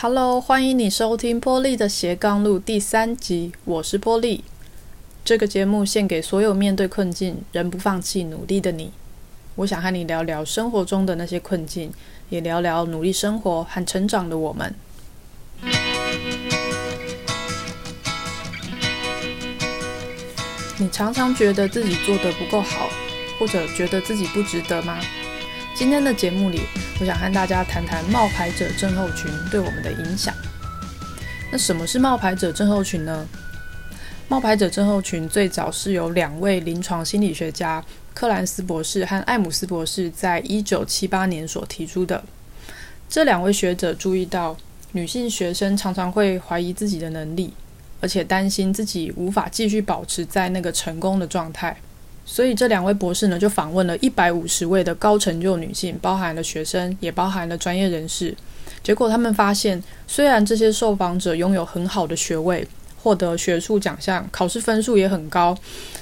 Hello，欢迎你收听波利的斜杠路第三集，我是波利。这个节目献给所有面对困境仍不放弃努力的你。我想和你聊聊生活中的那些困境，也聊聊努力生活和成长的我们。你常常觉得自己做得不够好，或者觉得自己不值得吗？今天的节目里，我想和大家谈谈冒牌者症候群对我们的影响。那什么是冒牌者症候群呢？冒牌者症候群最早是由两位临床心理学家克兰斯博士和艾姆斯博士在一九七八年所提出的。这两位学者注意到，女性学生常常会怀疑自己的能力，而且担心自己无法继续保持在那个成功的状态。所以这两位博士呢，就访问了一百五十位的高成就女性，包含了学生，也包含了专业人士。结果他们发现，虽然这些受访者拥有很好的学位，获得学术奖项，考试分数也很高，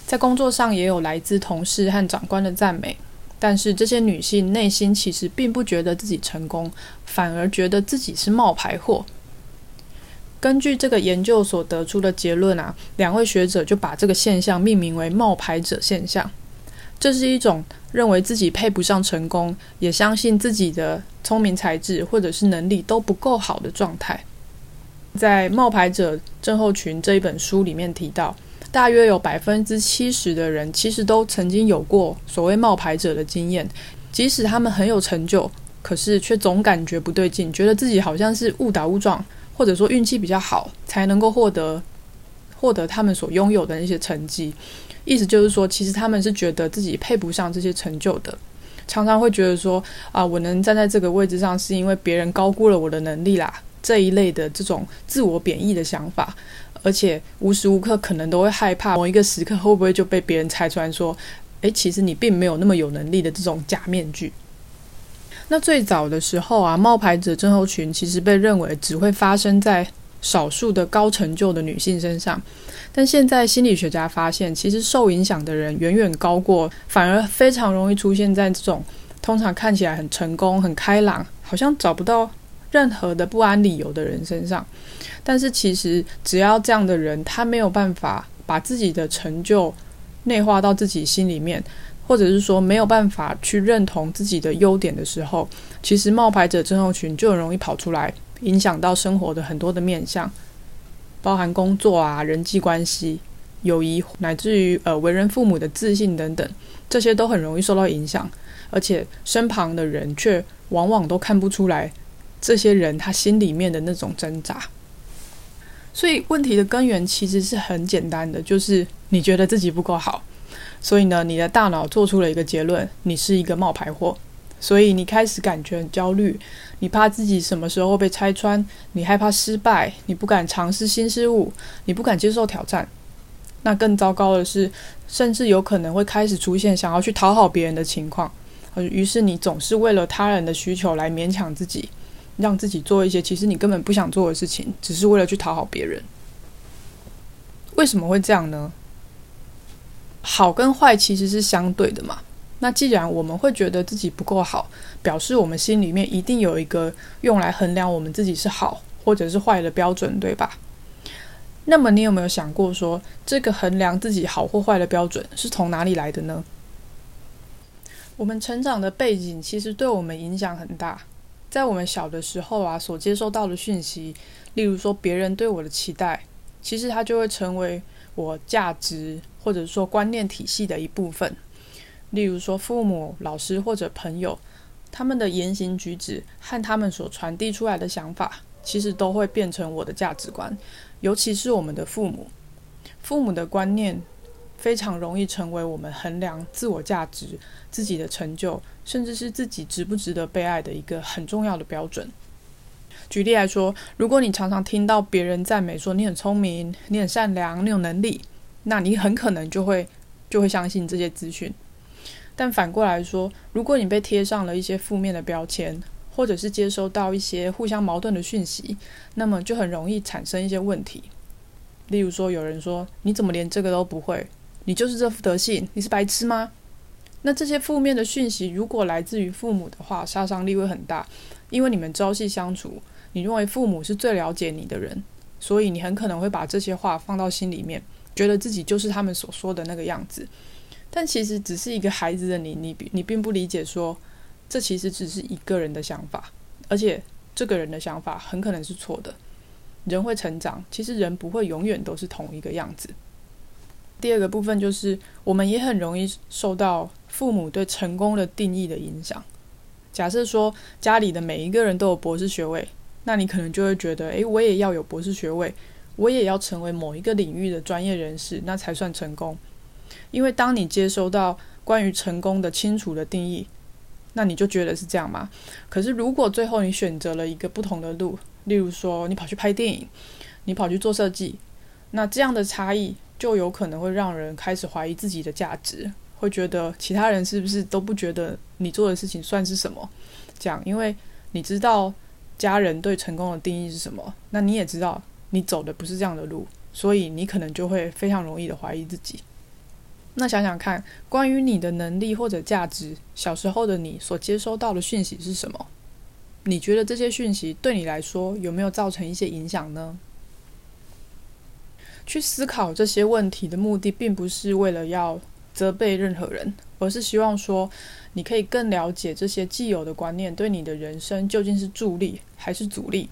在工作上也有来自同事和长官的赞美，但是这些女性内心其实并不觉得自己成功，反而觉得自己是冒牌货。根据这个研究所得出的结论啊，两位学者就把这个现象命名为“冒牌者现象”。这是一种认为自己配不上成功，也相信自己的聪明才智或者是能力都不够好的状态。在《冒牌者症候群》这一本书里面提到，大约有百分之七十的人其实都曾经有过所谓冒牌者的经验，即使他们很有成就，可是却总感觉不对劲，觉得自己好像是误打误撞。或者说运气比较好，才能够获得获得他们所拥有的那些成绩。意思就是说，其实他们是觉得自己配不上这些成就的，常常会觉得说啊，我能站在这个位置上，是因为别人高估了我的能力啦。这一类的这种自我贬义的想法，而且无时无刻可能都会害怕某一个时刻会不会就被别人拆穿说，诶，其实你并没有那么有能力的这种假面具。那最早的时候啊，冒牌者症候群其实被认为只会发生在少数的高成就的女性身上，但现在心理学家发现，其实受影响的人远远高过，反而非常容易出现在这种通常看起来很成功、很开朗，好像找不到任何的不安理由的人身上。但是其实只要这样的人，他没有办法把自己的成就内化到自己心里面。或者是说没有办法去认同自己的优点的时候，其实冒牌者症候群就很容易跑出来，影响到生活的很多的面向，包含工作啊、人际关系、友谊，乃至于呃为人父母的自信等等，这些都很容易受到影响，而且身旁的人却往往都看不出来这些人他心里面的那种挣扎。所以问题的根源其实是很简单的，就是你觉得自己不够好。所以呢，你的大脑做出了一个结论，你是一个冒牌货，所以你开始感觉很焦虑，你怕自己什么时候被拆穿，你害怕失败，你不敢尝试新事物，你不敢接受挑战。那更糟糕的是，甚至有可能会开始出现想要去讨好别人的情况，于是你总是为了他人的需求来勉强自己，让自己做一些其实你根本不想做的事情，只是为了去讨好别人。为什么会这样呢？好跟坏其实是相对的嘛。那既然我们会觉得自己不够好，表示我们心里面一定有一个用来衡量我们自己是好或者是坏的标准，对吧？那么你有没有想过说，这个衡量自己好或坏的标准是从哪里来的呢？我们成长的背景其实对我们影响很大。在我们小的时候啊，所接收到的讯息，例如说别人对我的期待，其实它就会成为我价值。或者说观念体系的一部分，例如说父母、老师或者朋友，他们的言行举止和他们所传递出来的想法，其实都会变成我的价值观。尤其是我们的父母，父母的观念非常容易成为我们衡量自我价值、自己的成就，甚至是自己值不值得被爱的一个很重要的标准。举例来说，如果你常常听到别人赞美说你很聪明、你很善良、你有能力。那你很可能就会就会相信这些资讯，但反过来说，如果你被贴上了一些负面的标签，或者是接收到一些互相矛盾的讯息，那么就很容易产生一些问题。例如说，有人说你怎么连这个都不会？你就是这副德性，你是白痴吗？那这些负面的讯息如果来自于父母的话，杀伤力会很大，因为你们朝夕相处，你认为父母是最了解你的人，所以你很可能会把这些话放到心里面，觉得自己就是他们所说的那个样子。但其实只是一个孩子的你，你你并不理解说，这其实只是一个人的想法，而且这个人的想法很可能是错的。人会成长，其实人不会永远都是同一个样子。第二个部分就是，我们也很容易受到父母对成功的定义的影响。假设说家里的每一个人都有博士学位，那你可能就会觉得，诶，我也要有博士学位，我也要成为某一个领域的专业人士，那才算成功。因为当你接收到关于成功的清楚的定义，那你就觉得是这样吗？可是如果最后你选择了一个不同的路，例如说你跑去拍电影，你跑去做设计，那这样的差异。就有可能会让人开始怀疑自己的价值，会觉得其他人是不是都不觉得你做的事情算是什么？这样，因为你知道家人对成功的定义是什么，那你也知道你走的不是这样的路，所以你可能就会非常容易的怀疑自己。那想想看，关于你的能力或者价值，小时候的你所接收到的讯息是什么？你觉得这些讯息对你来说有没有造成一些影响呢？去思考这些问题的目的，并不是为了要责备任何人，而是希望说，你可以更了解这些既有的观念对你的人生究竟是助力还是阻力。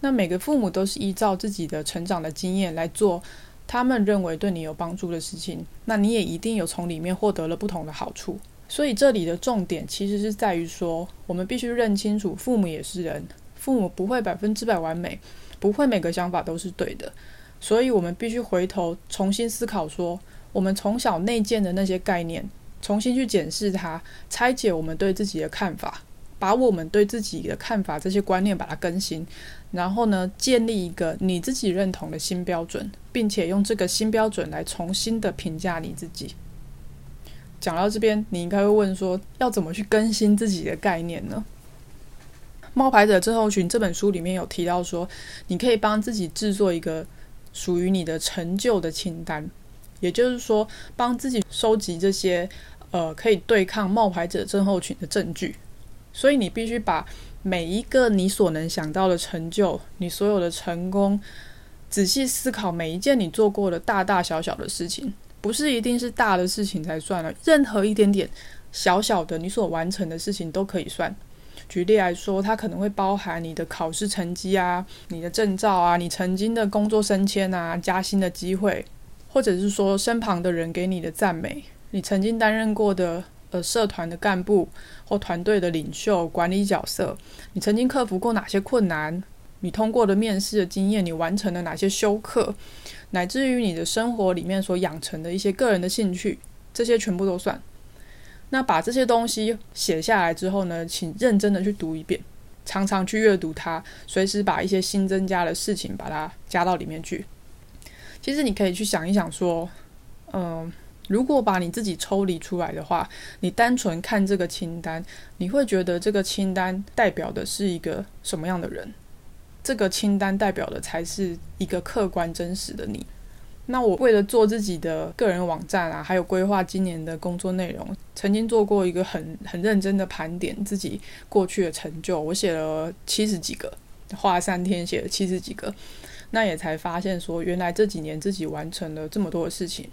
那每个父母都是依照自己的成长的经验来做他们认为对你有帮助的事情，那你也一定有从里面获得了不同的好处。所以这里的重点其实是在于说，我们必须认清楚，父母也是人，父母不会百分之百完美，不会每个想法都是对的。所以，我们必须回头重新思考，说我们从小内建的那些概念，重新去检视它，拆解我们对自己的看法，把我们对自己的看法这些观念把它更新，然后呢，建立一个你自己认同的新标准，并且用这个新标准来重新的评价你自己。讲到这边，你应该会问说，要怎么去更新自己的概念呢？《冒牌者症候群》这本书里面有提到说，你可以帮自己制作一个。属于你的成就的清单，也就是说，帮自己收集这些呃可以对抗冒牌者症候群的证据。所以你必须把每一个你所能想到的成就，你所有的成功，仔细思考每一件你做过的大大小小的事情，不是一定是大的事情才算了，任何一点点小小的你所完成的事情都可以算。举例来说，它可能会包含你的考试成绩啊、你的证照啊、你曾经的工作升迁啊、加薪的机会，或者是说身旁的人给你的赞美，你曾经担任过的呃社团的干部或团队的领袖、管理角色，你曾经克服过哪些困难，你通过的面试的经验，你完成了哪些修课，乃至于你的生活里面所养成的一些个人的兴趣，这些全部都算。那把这些东西写下来之后呢，请认真的去读一遍，常常去阅读它，随时把一些新增加的事情把它加到里面去。其实你可以去想一想说，嗯、如果把你自己抽离出来的话，你单纯看这个清单，你会觉得这个清单代表的是一个什么样的人？这个清单代表的才是一个客观真实的你。那我为了做自己的个人网站啊，还有规划今年的工作内容，曾经做过一个很很认真的盘点自己过去的成就。我写了七十几个，花了三天写了七十几个，那也才发现说，原来这几年自己完成了这么多的事情。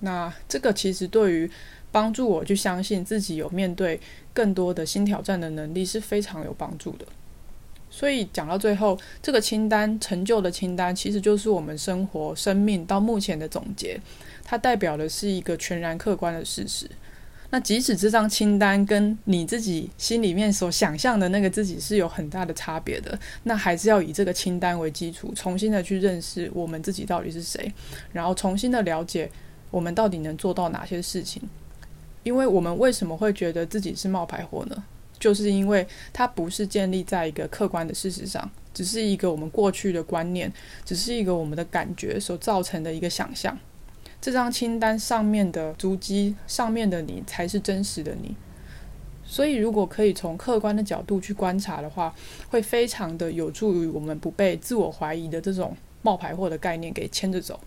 那这个其实对于帮助我去相信自己有面对更多的新挑战的能力是非常有帮助的。所以讲到最后，这个清单成就的清单，其实就是我们生活、生命到目前的总结。它代表的是一个全然客观的事实。那即使这张清单跟你自己心里面所想象的那个自己是有很大的差别的，那还是要以这个清单为基础，重新的去认识我们自己到底是谁，然后重新的了解我们到底能做到哪些事情。因为我们为什么会觉得自己是冒牌货呢？就是因为它不是建立在一个客观的事实上，只是一个我们过去的观念，只是一个我们的感觉所造成的一个想象。这张清单上面的足迹，上面的你才是真实的你。所以，如果可以从客观的角度去观察的话，会非常的有助于我们不被自我怀疑的这种冒牌货的概念给牵着走。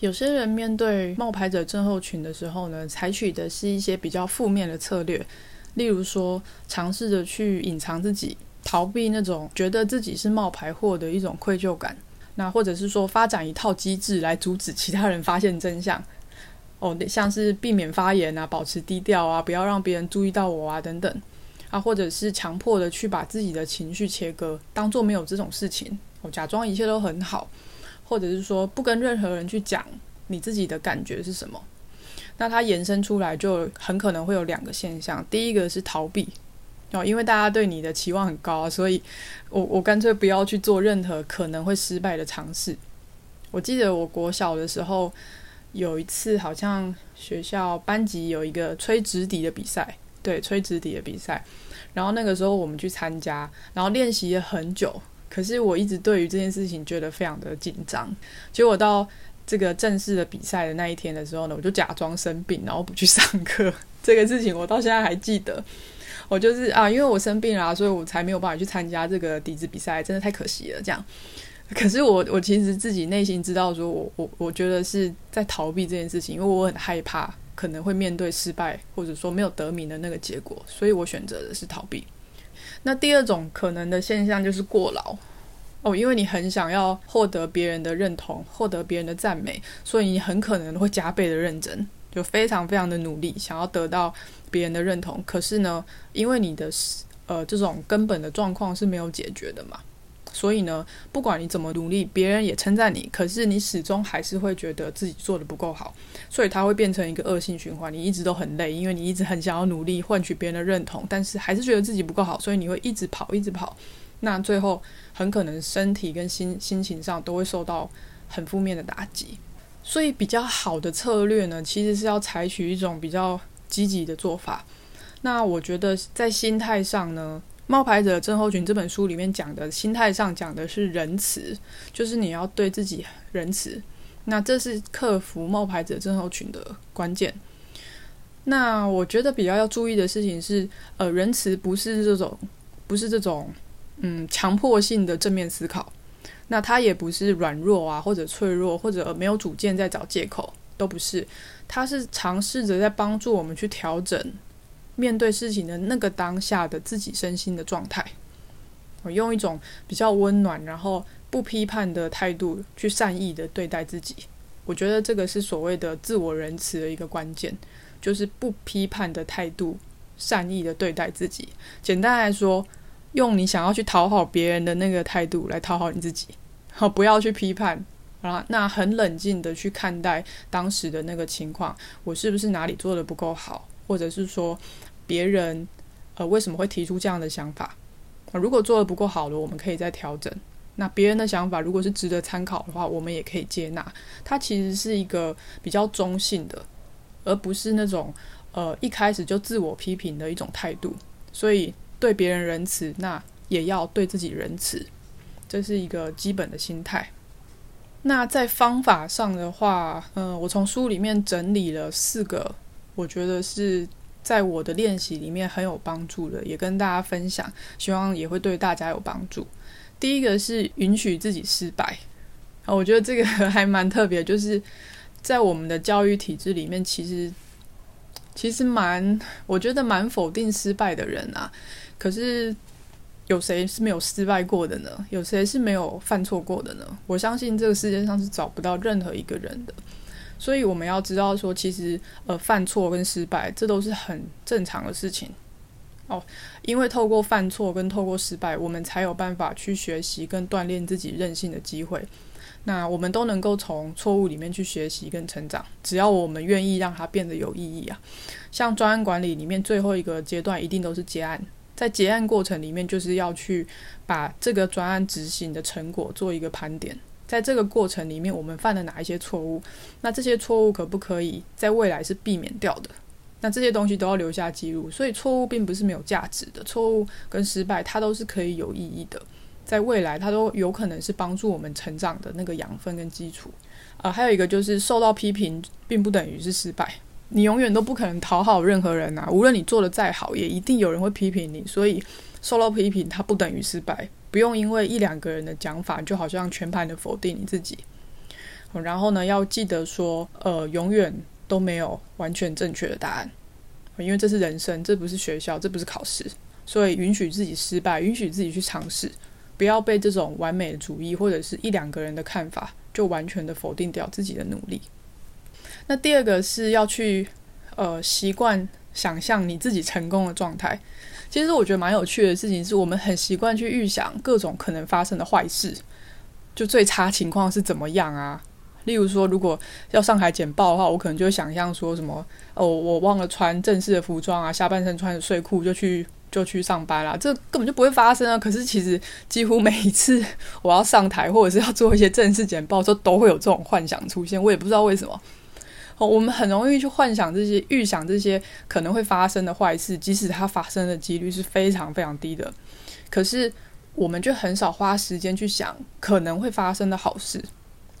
有些人面对冒牌者症候群的时候呢，采取的是一些比较负面的策略。例如说，尝试着去隐藏自己，逃避那种觉得自己是冒牌货的一种愧疚感，那或者是说发展一套机制来阻止其他人发现真相，哦，像是避免发言啊，保持低调啊，不要让别人注意到我啊，等等，啊，或者是强迫的去把自己的情绪切割，当做没有这种事情，哦，假装一切都很好，或者是说不跟任何人去讲你自己的感觉是什么，那它延伸出来就很可能会有两个现象，第一个是逃避。哦，因为大家对你的期望很高，所以我我干脆不要去做任何可能会失败的尝试。我记得我国小的时候有一次，好像学校班级有一个吹直笛的比赛，对，吹直笛的比赛。然后那个时候我们去参加，然后练习了很久，可是我一直对于这件事情觉得非常的紧张。结果到这个正式的比赛的那一天的时候呢，我就假装生病，然后不去上课。这个事情我到现在还记得。我就是啊，因为我生病了，所以我才没有办法去参加这个笛子比赛，真的太可惜了。这样，可是我我其实自己内心知道，说我我我觉得是在逃避这件事情，因为我很害怕可能会面对失败，或者说没有得名的那个结果，所以我选择的是逃避。那第二种可能的现象就是过劳哦，因为你很想要获得别人的认同，获得别人的赞美，所以你很可能会加倍的认真。就非常非常的努力，想要得到别人的认同。可是呢，因为你的呃这种根本的状况是没有解决的嘛，所以呢，不管你怎么努力，别人也称赞你，可是你始终还是会觉得自己做得不够好，所以它会变成一个恶性循环。你一直都很累，因为你一直很想要努力换取别人的认同，但是还是觉得自己不够好，所以你会一直跑，一直跑。那最后很可能身体跟心心情上都会受到很负面的打击。所以比较好的策略呢，其实是要采取一种比较积极的做法。那我觉得在心态上呢，《冒牌者症候群》这本书里面讲的心态上讲的是仁慈，就是你要对自己仁慈。那这是克服冒牌者症候群的关键。那我觉得比较要注意的事情是，呃，仁慈不是这种，不是这种，嗯，强迫性的正面思考。那他也不是软弱啊，或者脆弱，或者没有主见，在找借口，都不是。他是尝试着在帮助我们去调整面对事情的那个当下的自己身心的状态。我用一种比较温暖，然后不批判的态度去善意的对待自己。我觉得这个是所谓的自我仁慈的一个关键，就是不批判的态度，善意的对待自己。简单来说。用你想要去讨好别人的那个态度来讨好你自己，好，不要去批判啊，那很冷静的去看待当时的那个情况，我是不是哪里做得不够好，或者是说别人呃为什么会提出这样的想法？如果做得不够好的，我们可以再调整。那别人的想法如果是值得参考的话，我们也可以接纳。它其实是一个比较中性的，而不是那种呃一开始就自我批评的一种态度。所以。对别人仁慈，那也要对自己仁慈，这是一个基本的心态。那在方法上的话，嗯、我从书里面整理了四个，我觉得是在我的练习里面很有帮助的，也跟大家分享，希望也会对大家有帮助。第一个是允许自己失败，啊，我觉得这个 还蛮特别，就是在我们的教育体制里面，其实其实蛮，我觉得蛮否定失败的人啊。可是有谁是没有失败过的呢？有谁是没有犯错过的呢？我相信这个世界上是找不到任何一个人的。所以我们要知道说，其实呃，犯错跟失败这都是很正常的事情哦。因为透过犯错跟透过失败，我们才有办法去学习跟锻炼自己韧性的机会。那我们都能够从错误里面去学习跟成长，只要我们愿意让它变得有意义啊。像专案管理里面最后一个阶段，一定都是结案。在结案过程里面，就是要去把这个专案执行的成果做一个盘点。在这个过程里面，我们犯了哪一些错误？那这些错误可不可以在未来是避免掉的？那这些东西都要留下记录。所以错误并不是没有价值的，错误跟失败它都是可以有意义的，在未来它都有可能是帮助我们成长的那个养分跟基础。呃，还有一个就是受到批评，并不等于是失败。你永远都不可能讨好任何人啊！无论你做得再好，也一定有人会批评你。所以受到批评，它不等于失败。不用因为一两个人的讲法，就好像全盘的否定你自己。然后呢，要记得说，呃，永远都没有完全正确的答案，因为这是人生，这不是学校，这不是考试。所以允许自己失败，允许自己去尝试，不要被这种完美的主义或者是一两个人的看法就完全的否定掉自己的努力。那第二个是要去呃习惯想象你自己成功的状态。其实我觉得蛮有趣的事情是我们很习惯去预想各种可能发生的坏事，就最差情况是怎么样啊？例如说，如果要上台简报的话，我可能就会想象说什么哦，我忘了穿正式的服装啊，下半身穿着睡裤就去。就去上班啦，这根本就不会发生啊！可是其实几乎每一次我要上台或者是要做一些正式简报的时候，都会有这种幻想出现。我也不知道为什么。哦，我们很容易去幻想这些、预想这些可能会发生的坏事，即使它发生的几率是非常非常低的。可是我们就很少花时间去想可能会发生的好事。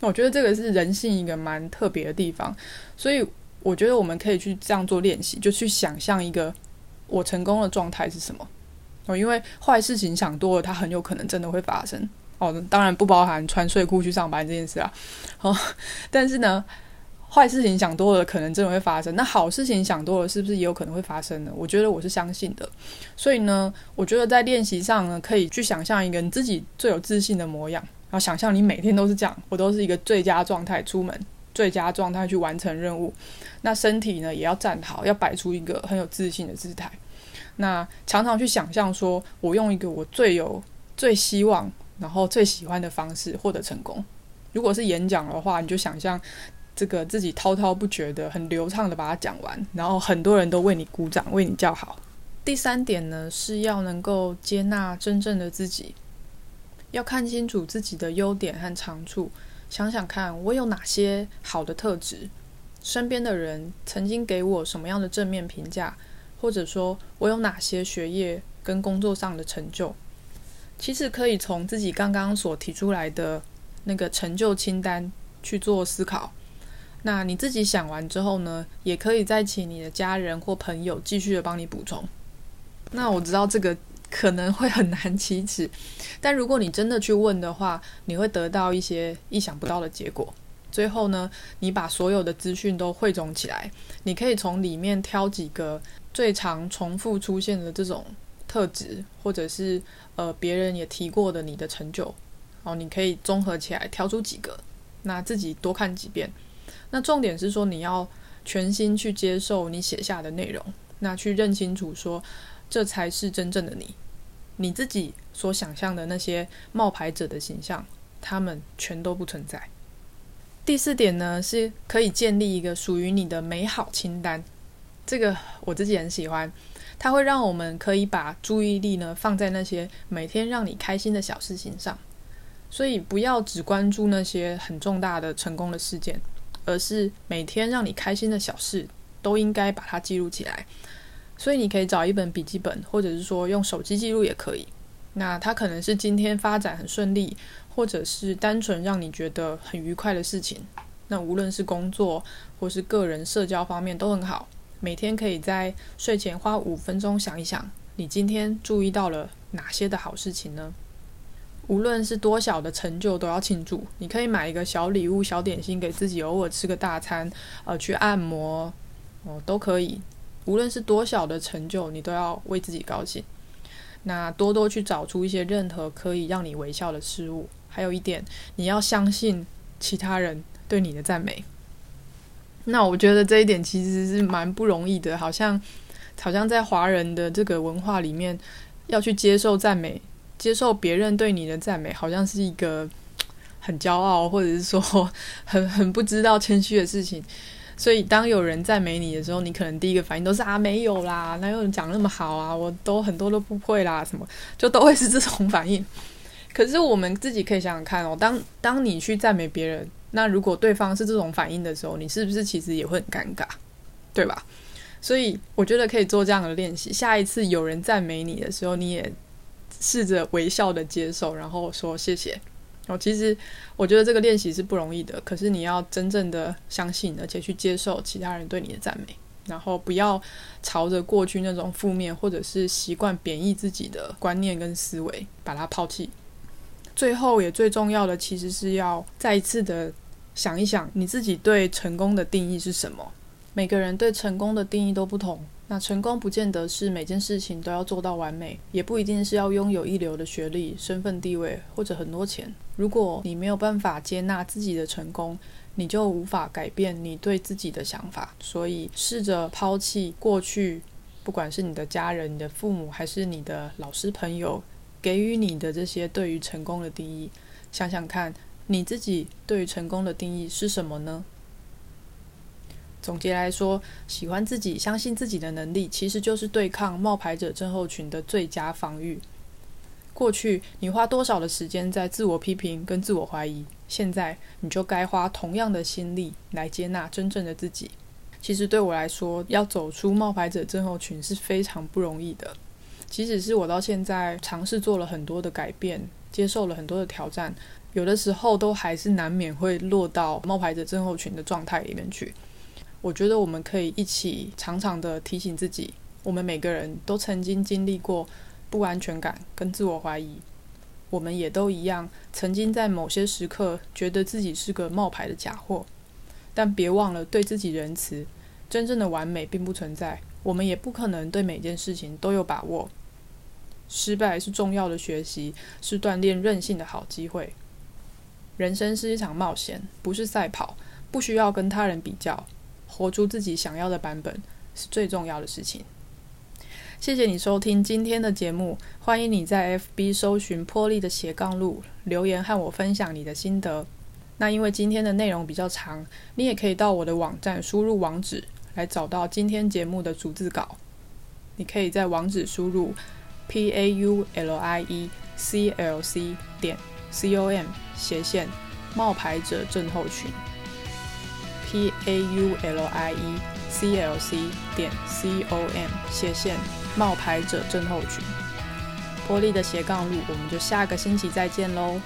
我觉得这个是人性一个蛮特别的地方，所以我觉得我们可以去这样做练习，就去想象一个。我成功的状态是什么？哦，因为坏事情想多了，它很有可能真的会发生。哦，当然不包含穿睡裤去上班这件事啊。哦，但是呢，坏事情想多了，可能真的会发生。那好事情想多了，是不是也有可能会发生呢？我觉得我是相信的。所以呢，我觉得在练习上呢，可以去想象一个你自己最有自信的模样，然后想象你每天都是这样，我都是一个最佳状态出门。最佳状态去完成任务，那身体呢也要站好，要摆出一个很有自信的姿态。那常常去想象说，我用一个我最有、最希望，然后最喜欢的方式获得成功。如果是演讲的话，你就想象这个自己滔滔不绝的、很流畅的把它讲完，然后很多人都为你鼓掌、为你叫好。第三点呢，是要能够接纳真正的自己，要看清楚自己的优点和长处。想想看，我有哪些好的特质？身边的人曾经给我什么样的正面评价？或者说，我有哪些学业跟工作上的成就？其实可以从自己刚刚所提出来的那个成就清单去做思考。那你自己想完之后呢，也可以再请你的家人或朋友继续的帮你补充。那我知道这个。可能会很难启齿，但如果你真的去问的话，你会得到一些意想不到的结果。最后呢，你把所有的资讯都汇总起来，你可以从里面挑几个最常重复出现的这种特质，或者是呃别人也提过的你的成就，哦，你可以综合起来挑出几个，那自己多看几遍。那重点是说你要全心去接受你写下的内容，那去认清楚说。这才是真正的你，你自己所想象的那些冒牌者的形象，他们全都不存在。第四点呢，是可以建立一个属于你的美好清单。这个我自己很喜欢，它会让我们可以把注意力呢放在那些每天让你开心的小事情上。所以不要只关注那些很重大的成功的事件，而是每天让你开心的小事都应该把它记录起来。所以你可以找一本笔记本，或者是说用手机记录也可以。那它可能是今天发展很顺利，或者是单纯让你觉得很愉快的事情。那无论是工作或是个人社交方面都很好。每天可以在睡前花五分钟想一想，你今天注意到了哪些的好事情呢？无论是多小的成就都要庆祝。你可以买一个小礼物、小点心给自己，偶尔吃个大餐，呃，去按摩，哦，都可以。无论是多小的成就，你都要为自己高兴。那多多去找出一些任何可以让你微笑的事物。还有一点，你要相信其他人对你的赞美。那我觉得这一点其实是蛮不容易的，好像好像在华人的这个文化里面，要去接受赞美，接受别人对你的赞美，好像是一个 很骄傲，或者是说很很不知道谦虚的事情。所以，当有人赞美你的时候，你可能第一个反应都是啊，没有啦，哪有人讲那么好啊？我都很多都不会啦，什么就都会是这种反应。可是我们自己可以想想看哦，当当你去赞美别人，那如果对方是这种反应的时候，你是不是其实也会很尴尬，对吧？所以我觉得可以做这样的练习。下一次有人赞美你的时候，你也试着微笑的接受，然后说谢谢。哦，其实我觉得这个练习是不容易的，可是你要真正的相信，而且去接受其他人对你的赞美，然后不要朝着过去那种负面或者是习惯贬义自己的观念跟思维把它抛弃。最后也最重要的，其实是要再一次的想一想，你自己对成功的定义是什么？每个人对成功的定义都不同，那成功不见得是每件事情都要做到完美，也不一定是要拥有一流的学历、身份地位或者很多钱。如果你没有办法接纳自己的成功，你就无法改变你对自己的想法。所以，试着抛弃过去，不管是你的家人、你的父母，还是你的老师、朋友给予你的这些对于成功的定义，想想看，你自己对于成功的定义是什么呢？总结来说，喜欢自己、相信自己的能力，其实就是对抗冒牌者症候群的最佳防御。过去你花多少的时间在自我批评跟自我怀疑，现在你就该花同样的心力来接纳真正的自己。其实对我来说，要走出冒牌者症候群是非常不容易的。即使是我到现在尝试做了很多的改变，接受了很多的挑战，有的时候都还是难免会落到冒牌者症候群的状态里面去。我觉得我们可以一起常常的提醒自己，我们每个人都曾经经历过不安全感跟自我怀疑，我们也都一样，曾经在某些时刻觉得自己是个冒牌的假货。但别忘了对自己仁慈，真正的完美并不存在，我们也不可能对每件事情都有把握。失败是重要的学习，是锻炼韧性的好机会。人生是一场冒险，不是赛跑，不需要跟他人比较。活出自己想要的版本是最重要的事情。谢谢你收听今天的节目，欢迎你在 FB 搜寻破例的斜杠路留言和我分享你的心得。那因为今天的内容比较长，你也可以到我的网站输入网址来找到今天节目的逐字稿。你可以在网址输入 p a u l i e c l c 点 c o m 斜线冒牌者症候群。P a u l i e c l c 点 c o m 斜线冒牌者症候群，玻璃的斜杠路，我们就下个星期再见喽。